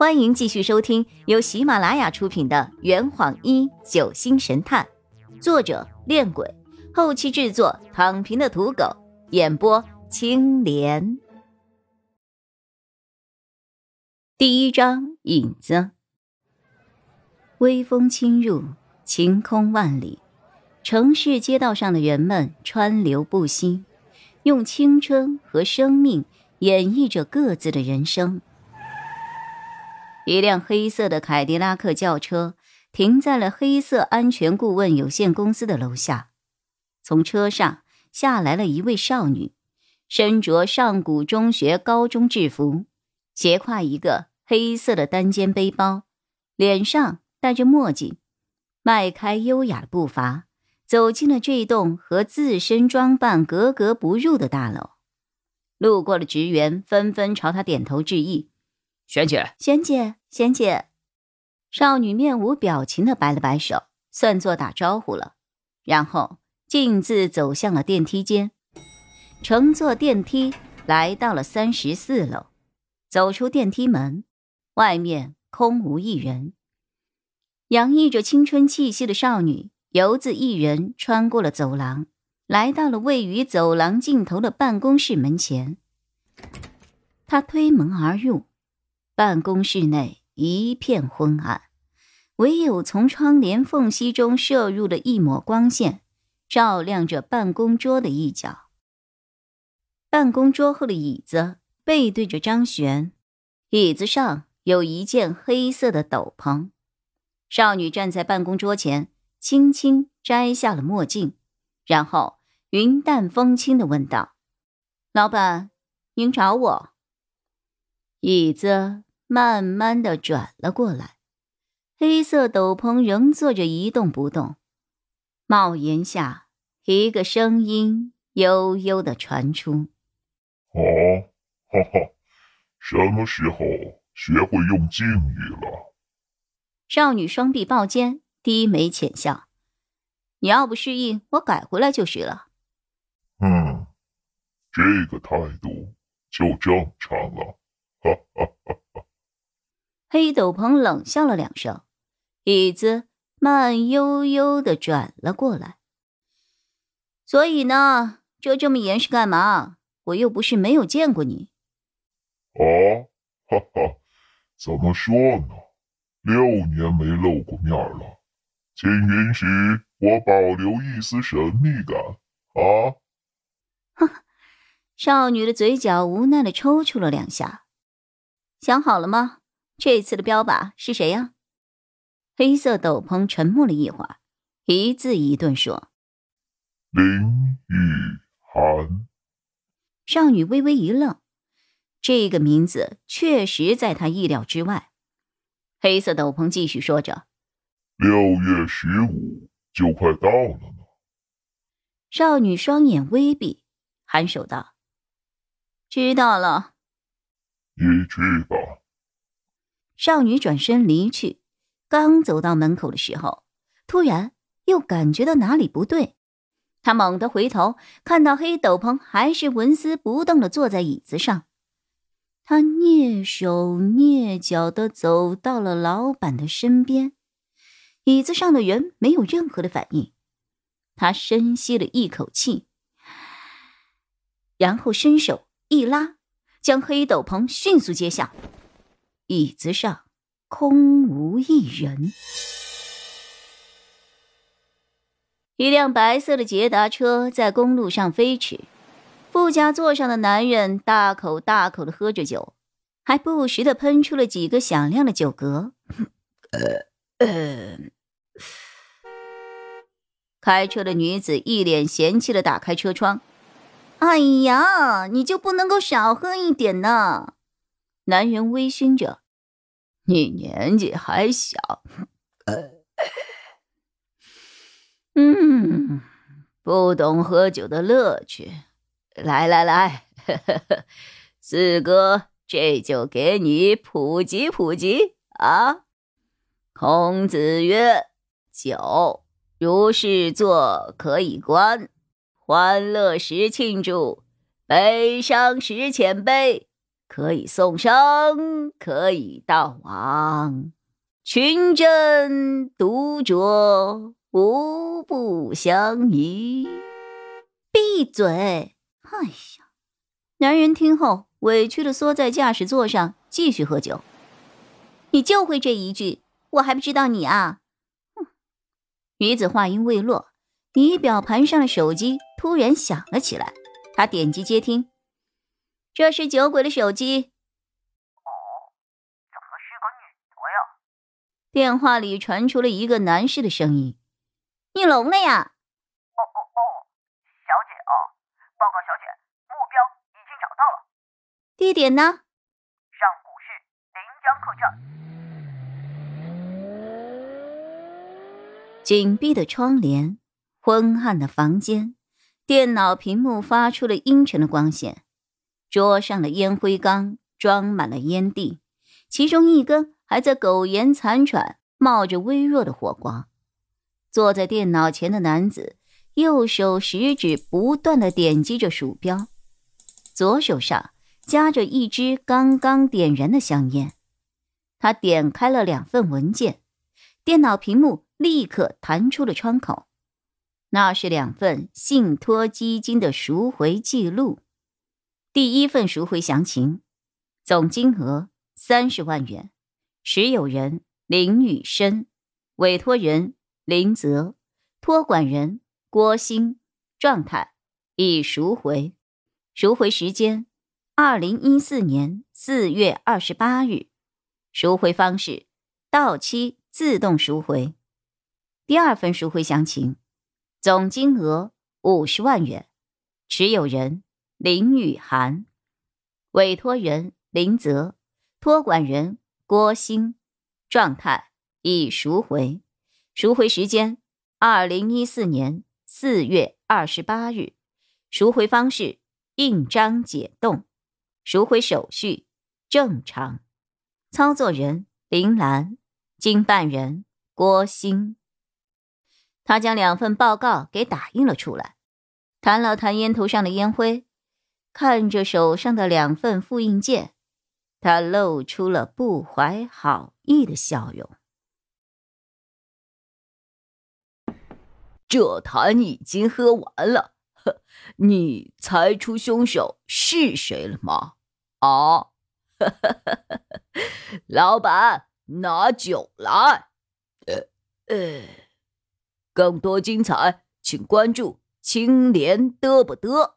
欢迎继续收听由喜马拉雅出品的《圆谎一九星神探》，作者：恋鬼，后期制作：躺平的土狗，演播：青莲。第一章：影子。微风侵入，晴空万里，城市街道上的人们川流不息，用青春和生命演绎着各自的人生。一辆黑色的凯迪拉克轿车停在了黑色安全顾问有限公司的楼下。从车上下来了一位少女，身着上古中学高中制服，斜挎一个黑色的单肩背包，脸上戴着墨镜，迈开优雅的步伐走进了这栋和自身装扮格格不入的大楼。路过的职员纷纷朝他点头致意。璇姐，璇姐，萱姐，少女面无表情的摆了摆手，算作打招呼了，然后径自走向了电梯间，乘坐电梯来到了三十四楼，走出电梯门，外面空无一人。洋溢着青春气息的少女游自一人穿过了走廊，来到了位于走廊尽头的办公室门前，她推门而入。办公室内一片昏暗，唯有从窗帘缝隙中射入的一抹光线，照亮着办公桌的一角。办公桌后的椅子背对着张璇，椅子上有一件黑色的斗篷。少女站在办公桌前，轻轻摘下了墨镜，然后云淡风轻的问道：“老板，您找我？”椅子。慢慢的转了过来，黑色斗篷仍坐着一动不动。帽檐下，一个声音悠悠的传出：“啊，哈哈，什么时候学会用敬语了？”少女双臂抱肩，低眉浅笑：“你要不适应，我改回来就是了。”嗯，这个态度就正常了。黑斗篷冷笑了两声，椅子慢悠悠的转了过来。所以呢，遮这么严实干嘛？我又不是没有见过你。哦，哈哈，怎么说呢？六年没露过面了，请允许我保留一丝神秘感啊！哼，少女的嘴角无奈的抽搐了两下。想好了吗？这次的标靶是谁呀？黑色斗篷沉默了一会儿，一字一顿说：“林雨涵。”少女微微一愣，这个名字确实在她意料之外。黑色斗篷继续说着：“六月十五就快到了呢。”少女双眼微闭，颔首道：“知道了。”你去吧。少女转身离去，刚走到门口的时候，突然又感觉到哪里不对。她猛地回头，看到黑斗篷还是纹丝不动的坐在椅子上。她蹑手蹑脚的走到了老板的身边，椅子上的人没有任何的反应。她深吸了一口气，然后伸手一拉，将黑斗篷迅速揭下。椅子上空无一人。一辆白色的捷达车在公路上飞驰，副驾座上的男人大口大口的喝着酒，还不时的喷出了几个响亮的酒嗝。呃呃，开车的女子一脸嫌弃的打开车窗：“哎呀，你就不能够少喝一点呢？”男人微醺着。你年纪还小，呃，嗯，不懂喝酒的乐趣。来来来，四哥，这就给你普及普及啊。孔子曰：“酒如是坐可以观，欢乐时庆祝，悲伤时遣悲。可以送生，可以悼亡，群珍独酌，无不相宜。闭嘴！哎呀，男人听后委屈的缩在驾驶座上，继续喝酒。你就会这一句，我还不知道你啊！哼。女子话音未落，仪表盘上的手机突然响了起来。她点击接听，这是酒鬼的手机。哦，怎么是个女的呀？电话里传出了一个男士的声音：“你聋了呀？”哦哦哦，小姐啊，报告小姐，目标已经找到了。地点呢？上古市临江客栈。紧闭的窗帘，昏暗的房间，电脑屏幕发出了阴沉的光线。桌上的烟灰缸装满了烟蒂，其中一根还在苟延残喘，冒着微弱的火光。坐在电脑前的男子，右手食指不断的点击着鼠标，左手上夹着一支刚刚点燃的香烟。他点开了两份文件，电脑屏幕。立刻弹出了窗口，那是两份信托基金的赎回记录。第一份赎回详情，总金额三十万元，持有人林雨生，委托人林泽，托管人郭鑫，状态已赎回，赎回时间二零一四年四月二十八日，赎回方式到期自动赎回。第二份赎回详情，总金额五十万元，持有人林雨涵，委托人林泽，托管人郭鑫，状态已赎回，赎回时间二零一四年四月二十八日，赎回方式印章解冻，赎回手续正常，操作人林兰，经办人郭鑫。他将两份报告给打印了出来，弹了弹烟头上的烟灰，看着手上的两份复印件，他露出了不怀好意的笑容。这坛已经喝完了，你猜出凶手是谁了吗？啊，老板，拿酒来。呃呃。更多精彩，请关注青莲嘚不嘚。